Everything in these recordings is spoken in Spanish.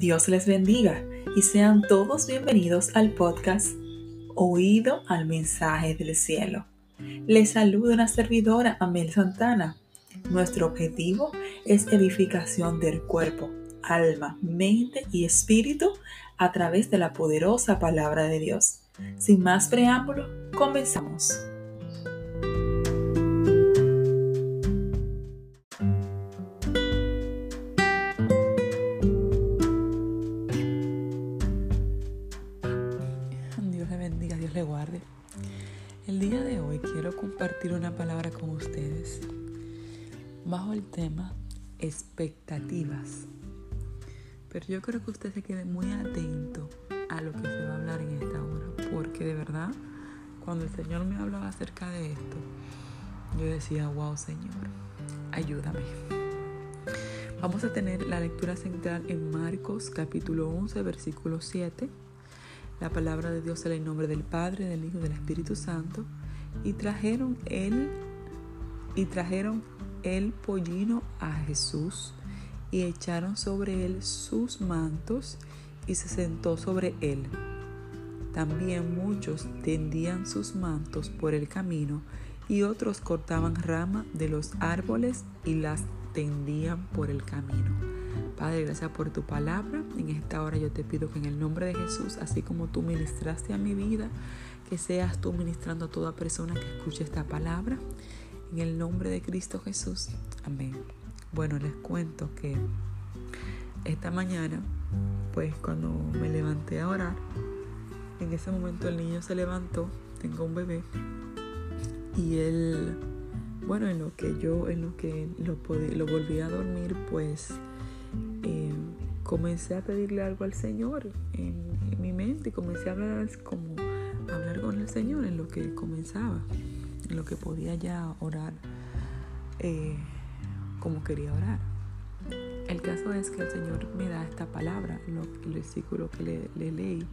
Dios les bendiga y sean todos bienvenidos al podcast Oído al mensaje del cielo. Les saluda una servidora, Amel Santana. Nuestro objetivo es edificación del cuerpo, alma, mente y espíritu a través de la poderosa palabra de Dios. Sin más preámbulo, comenzamos. Tema expectativas. Pero yo creo que usted se quede muy atento a lo que se va a hablar en esta hora, porque de verdad, cuando el Señor me hablaba acerca de esto, yo decía, wow Señor, ayúdame. Vamos a tener la lectura central en Marcos capítulo 11, versículo 7. La palabra de Dios en el nombre del Padre, del Hijo y del Espíritu Santo y trajeron él y trajeron el pollino a Jesús y echaron sobre él sus mantos y se sentó sobre él. También muchos tendían sus mantos por el camino y otros cortaban ramas de los árboles y las tendían por el camino. Padre, gracias por tu palabra. En esta hora yo te pido que en el nombre de Jesús, así como tú ministraste a mi vida, que seas tú ministrando a toda persona que escuche esta palabra. En el nombre de Cristo Jesús. Amén. Bueno, les cuento que esta mañana, pues cuando me levanté a orar, en ese momento el niño se levantó, tengo un bebé, y él, bueno, en lo que yo, en lo que lo, lo volví a dormir, pues eh, comencé a pedirle algo al Señor en, mi mente y comencé a hablar como hablar con el Señor en lo que comenzaba, lo que podía ya orar eh, como quería orar. El caso es que el Señor me da esta palabra, el versículo que le, le leí,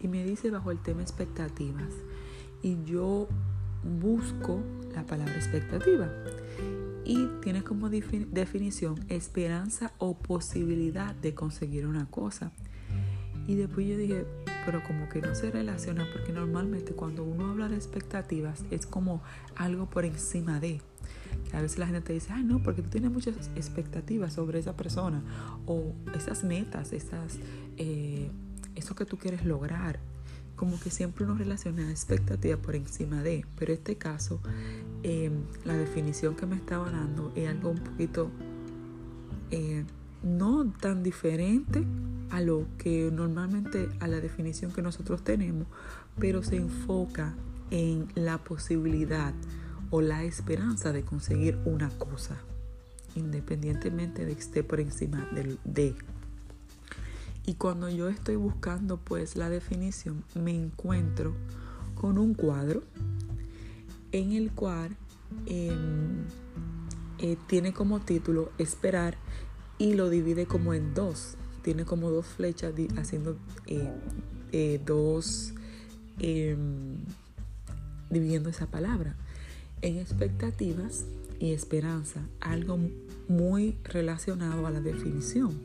y me dice bajo el tema expectativas. Y yo busco la palabra expectativa. Y tiene como definición esperanza o posibilidad de conseguir una cosa. Y después yo dije, pero como que no se relaciona porque normalmente cuando uno habla de expectativas es como algo por encima de. a veces la gente te dice, ay no, porque tú tienes muchas expectativas sobre esa persona o esas metas, esas, eh, eso que tú quieres lograr. Como que siempre uno relaciona expectativas por encima de. Pero en este caso, em, la definición que me estaba dando es algo un poquito eh, no tan diferente a lo que normalmente a la definición que nosotros tenemos, pero se enfoca en la posibilidad o la esperanza de conseguir una cosa, independientemente de que esté por encima del de. Y cuando yo estoy buscando pues la definición, me encuentro con un cuadro en el cual em, eh, tiene como título esperar y lo divide como en dos tiene como dos flechas haciendo eh, eh, dos, em, dividiendo esa palabra. En expectativas y esperanza, algo muy relacionado a la definición.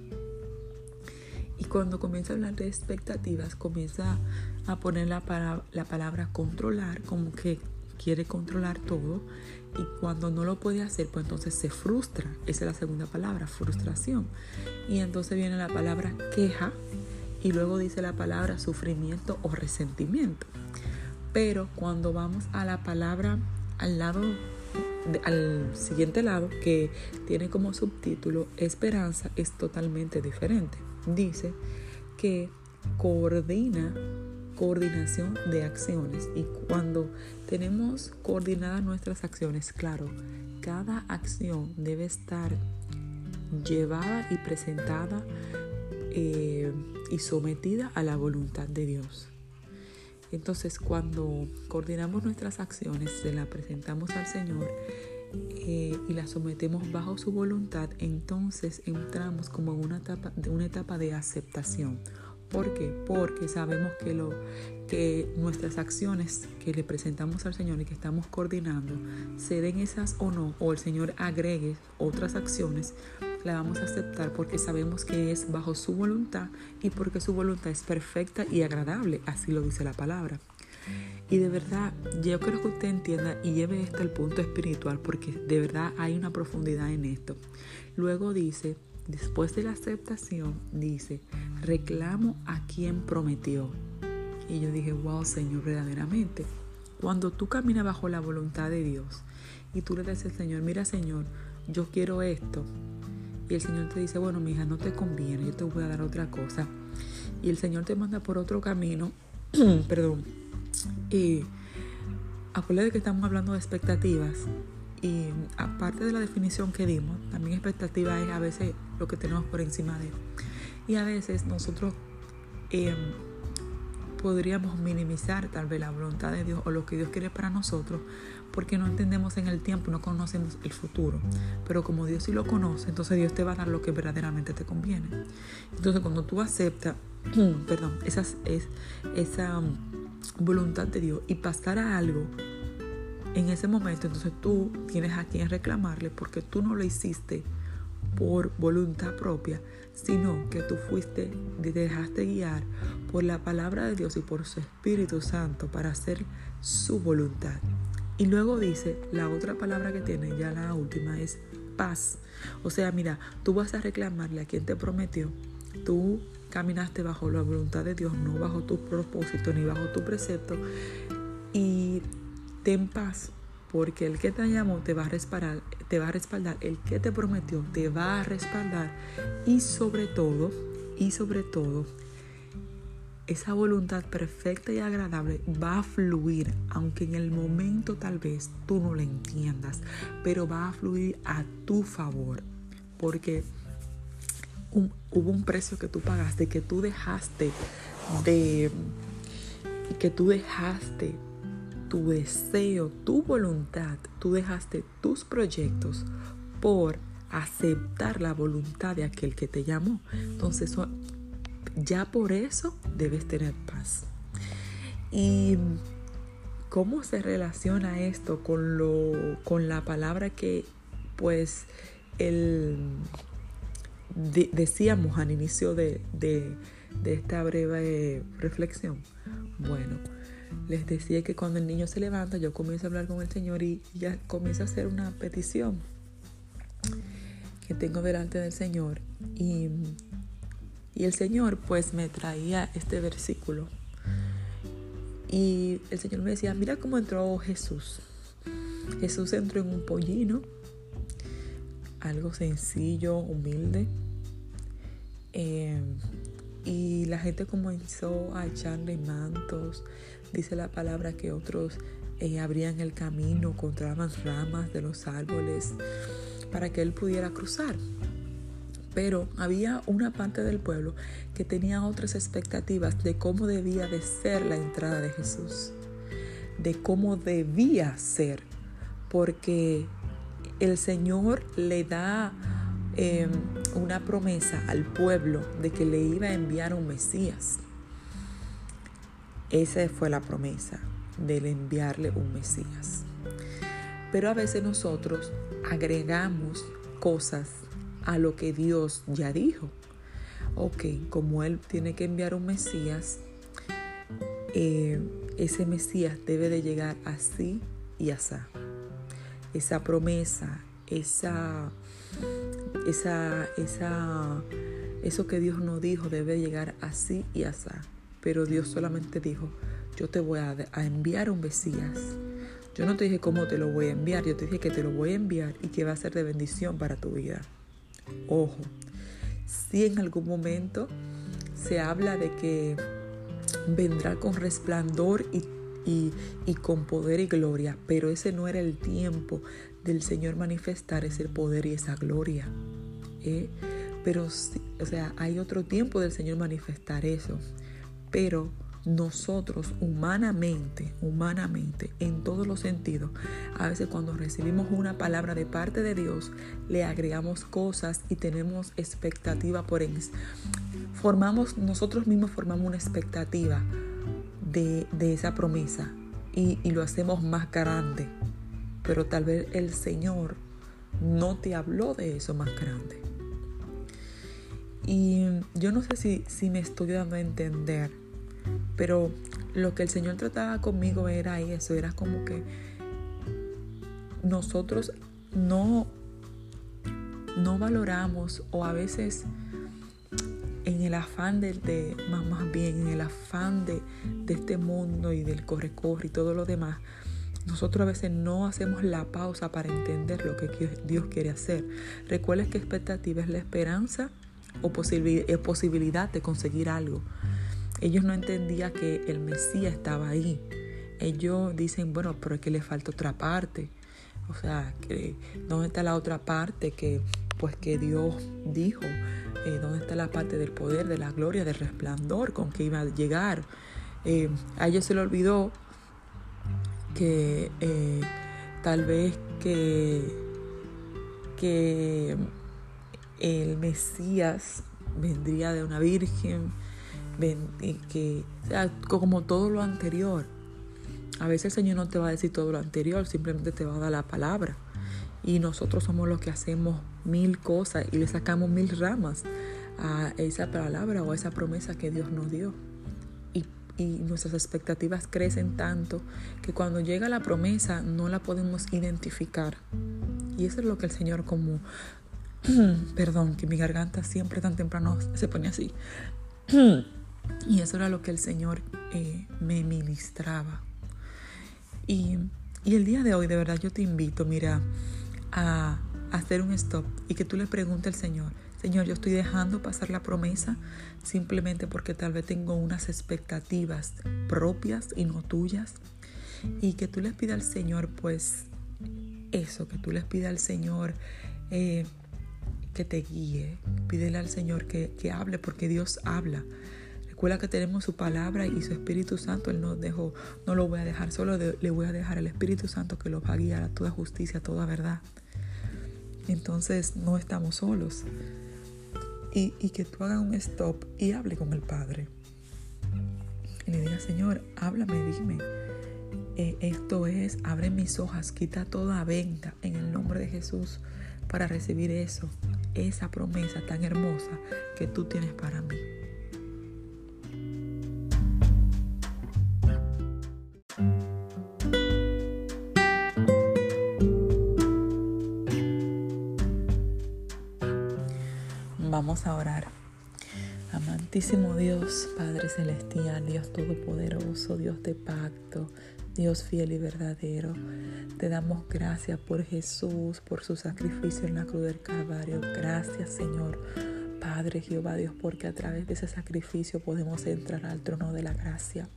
Y cuando comienza a hablar de expectativas, comienza a poner la, la palabra controlar, como que quiere controlar todo y cuando no lo puede hacer, pues entonces se frustra. Esa es la segunda palabra, frustración. Y entonces viene la palabra queja y luego dice la palabra sufrimiento o resentimiento. Pero cuando vamos a la palabra al lado, al siguiente lado, que tiene como subtítulo esperanza, es totalmente diferente. Dice que coordina coordinación de acciones. Y cuando tenemos coordinadas nuestras acciones, claro, cada acción debe estar llevada y presentada eh, y sometida a la voluntad de Dios. Entonces, cuando coordinamos nuestras acciones, se las presentamos al Señor eh, y las sometemos bajo su voluntad, entonces entramos como en una etapa, una etapa de aceptación ¿Por qué? Porque sabemos que, lo, que nuestras acciones que le presentamos al Señor y que estamos coordinando, se den esas o no, o el Señor agregue otras acciones, la vamos a aceptar porque sabemos que es bajo su voluntad y porque su voluntad es perfecta y agradable, así lo dice la palabra. Y de verdad, yo creo que usted entienda y lleve esto al punto espiritual porque de verdad hay una profundidad en esto. Luego dice, después de la aceptación, dice, reclamo a quien prometió. Y yo dije, wow, Señor, verdaderamente. Cuando tú caminas bajo la voluntad de Dios y tú le dices al Señor, mira Señor, yo quiero esto. Y el Señor te dice, bueno, mi hija, no te conviene, yo te voy a dar otra cosa. Y el Señor te manda por otro camino, perdón. Y acuérdate que estamos hablando de expectativas. Y aparte de la definición que dimos, también expectativa es a veces lo que tenemos por encima de. Y a veces nosotros em, podríamos minimizar tal vez la voluntad de Dios o lo que Dios quiere para nosotros porque no entendemos en el tiempo, no conocemos el futuro. Pero como Dios sí lo conoce, entonces Dios te va a dar lo que verdaderamente te conviene. Entonces cuando tú aceptas, perdón, esa, es, esa um, voluntad de Dios y pasar a algo en ese momento, entonces tú tienes a quien reclamarle porque tú no lo hiciste por voluntad propia, sino que tú fuiste, te dejaste guiar por la palabra de Dios y por su Espíritu Santo para hacer su voluntad. Y luego dice, la otra palabra que tiene, ya la última, es paz. O sea, mira, tú vas a reclamarle a quien te prometió, tú caminaste bajo la voluntad de Dios, no bajo tu propósito ni bajo tu precepto, y ten paz, porque el que te llamó te va a respaldar, te va a respaldar, el que te prometió te va a respaldar, y sobre todo, y sobre todo, esa voluntad perfecta y agradable va a fluir, aunque en el momento tal vez tú no la entiendas, pero va a fluir a tu favor, porque hubo un precio que tú pagaste, que tú dejaste de, que tú dejaste tu deseo, tu voluntad, tú dejaste tus proyectos por aceptar la voluntad de aquel que te llamó. Entonces, ya por eso debes tener paz. ¿Y cómo se relaciona esto con, lo, con la palabra que pues el, decíamos al inicio de, de esta breve reflexión? Bueno, les decía que cuando el niño se levanta, yo comienzo a hablar con el Señor y ya comienzo a hacer una petición que tengo delante del Señor. Y, y el Señor pues me traía este versículo. Y el Señor me decía, mira cómo entró Jesús. Jesús entró en un pollino, algo sencillo, humilde. Eh, y la gente comenzó a echarle mantos. Dice la palabra que otros eh, abrían el camino, encontraban ramas de los árboles para que él pudiera cruzar. Pero había una parte del pueblo que tenía otras expectativas de cómo debía de ser la entrada de Jesús, de cómo debía ser, porque el Señor le da Em, una promesa al pueblo de que le iba a enviar un Mesías. Esa fue la promesa de enviarle un Mesías. Pero a veces nosotros agregamos cosas a lo que Dios ya dijo. Ok, como Él tiene que enviar un Mesías, eh, ese Mesías debe de llegar así y así. Esa promesa, esa esa, esa, eso que Dios no dijo debe llegar así y así. Pero Dios solamente dijo, yo te voy a, enviar un Mesías. Yo no te dije cómo te lo voy a enviar, yo te dije que te lo voy a enviar y que va a ser de bendición para tu vida. Ojo, si en algún momento se habla de que vendrá con resplandor y, y, y, con poder y gloria, pero ese no era el tiempo del Señor manifestar ese poder y esa gloria. ¿eh? Pero, o sea, hay otro tiempo del Señor manifestar eso. Pero nosotros humanamente, humanamente, en todos los sentidos, a veces cuando recibimos una palabra de parte de Dios, le agregamos cosas y tenemos expectativa por, formamos, nosotros mismos formamos una expectativa de, esa promesa y, y lo hacemos más grande. Pero tal vez el Señor no te habló de eso más grande. Y yo no sé si, si me estoy dando a entender, pero lo que el Señor trataba conmigo era eso, era como que nosotros no, no valoramos o a veces en el afán de, más, más bien en el afán de, de este mundo y del corre-corre y todo lo demás, nosotros a veces no hacemos la pausa para entender lo que Dios quiere hacer. Recuerda que expectativa es la esperanza o posibilidad de conseguir algo. Ellos no entendían que el Mesías estaba ahí. Ellos dicen, bueno, pero es que le falta otra parte. O sea, que, ¿dónde está la otra parte que, pues, que Dios dijo? Eh, ¿Dónde está la parte del poder, de la gloria, del resplandor con que iba a llegar? Eh, a ellos se le olvidó que eh, tal vez que, que el Mesías vendría de una virgen, que, como todo lo anterior. A veces el Señor no te va a decir todo lo anterior, simplemente te va a dar la palabra. Y nosotros somos los que hacemos mil cosas y le sacamos mil ramas a esa palabra o a esa promesa que Dios nos dio. Y, y nuestras expectativas crecen tanto que cuando llega la promesa no la podemos identificar. Y eso es lo que el Señor como Perdón, que mi garganta siempre tan temprano se pone así. y eso era lo que el Señor eh, me ministraba. Y, el día de hoy, de verdad, yo te invito, mira, a, hacer un stop y que tú le preguntes al Señor, Señor, yo estoy dejando pasar la promesa simplemente porque tal vez tengo unas expectativas propias y no tuyas. Y que tú les pidas al Señor, pues, eso, que tú les pidas al Señor eh, que te guíe. Pídele al Señor que, hable porque Dios habla. Recuerda que tenemos su palabra y su Espíritu Santo. Él nos dejó, no lo voy a dejar solo, le voy a dejar al Espíritu Santo que lo va a guiar a toda justicia, a toda verdad. Entonces no estamos solos. Y, que tú hagas un stop y hable con el Padre. Y le diga, Señor, háblame, dime. Eh, esto es, abre mis hojas, quita toda venta en el nombre de Jesús para recibir eso esa promesa tan hermosa que tú tienes para mí. Vamos a orar. Amantísimo Dios, Padre Celestial, Dios Todopoderoso, Dios de pacto, Dios fiel y verdadero, te damos gracias por Jesús, por su sacrificio en la cruz del Calvario. Gracias, Señor. Padre Jehová Dios, porque a través de ese sacrificio podemos entrar al trono de la gracia.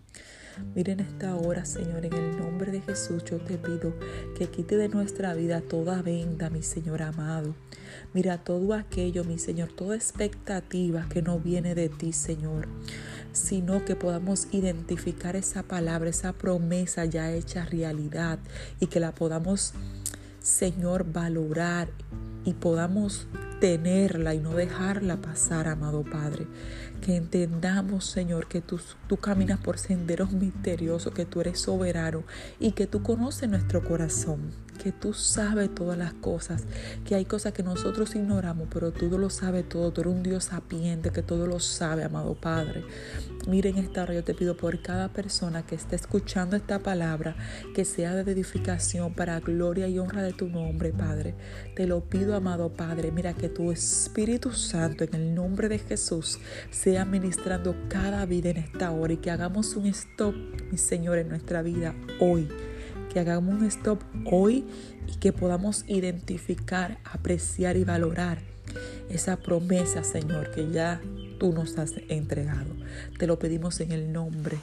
Miren esta hora, Señor, en el nombre de Jesús, yo te pido que quite de nuestra vida toda venda, mi Señor amado. Mira todo aquello, mi Señor, toda expectativa que no viene de ti, Señor sino que podamos identificar esa palabra, esa promesa ya hecha realidad y que la podamos, Señor, valorar y podamos tenerla y no dejarla pasar, amado Padre. Que entendamos, Señor, que tú, caminas por senderos misteriosos, que tú eres soberano y que tú conoces nuestro corazón que tú sabes todas las cosas, que hay cosas que nosotros ignoramos, pero tú lo sabes todo, tú eres un Dios sapiente que todo lo sabe, amado Padre. Miren esta hora, yo te pido por cada persona que esté escuchando esta palabra, que sea de edificación para gloria y honra de tu nombre, Padre. Te lo pido, amado Padre, mira que tu Espíritu Santo, en el nombre de Jesús, sea ministrando cada vida en esta hora y que hagamos un stop, mi Señor, en nuestra vida hoy que hagamos un stop hoy y que podamos identificar, apreciar y valorar esa promesa, Señor, que ya tú nos has entregado. Te lo pedimos en el nombre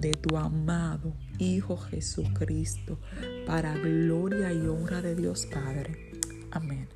de tu amado Hijo Jesucristo, para gloria y honra de Dios Padre. Amén.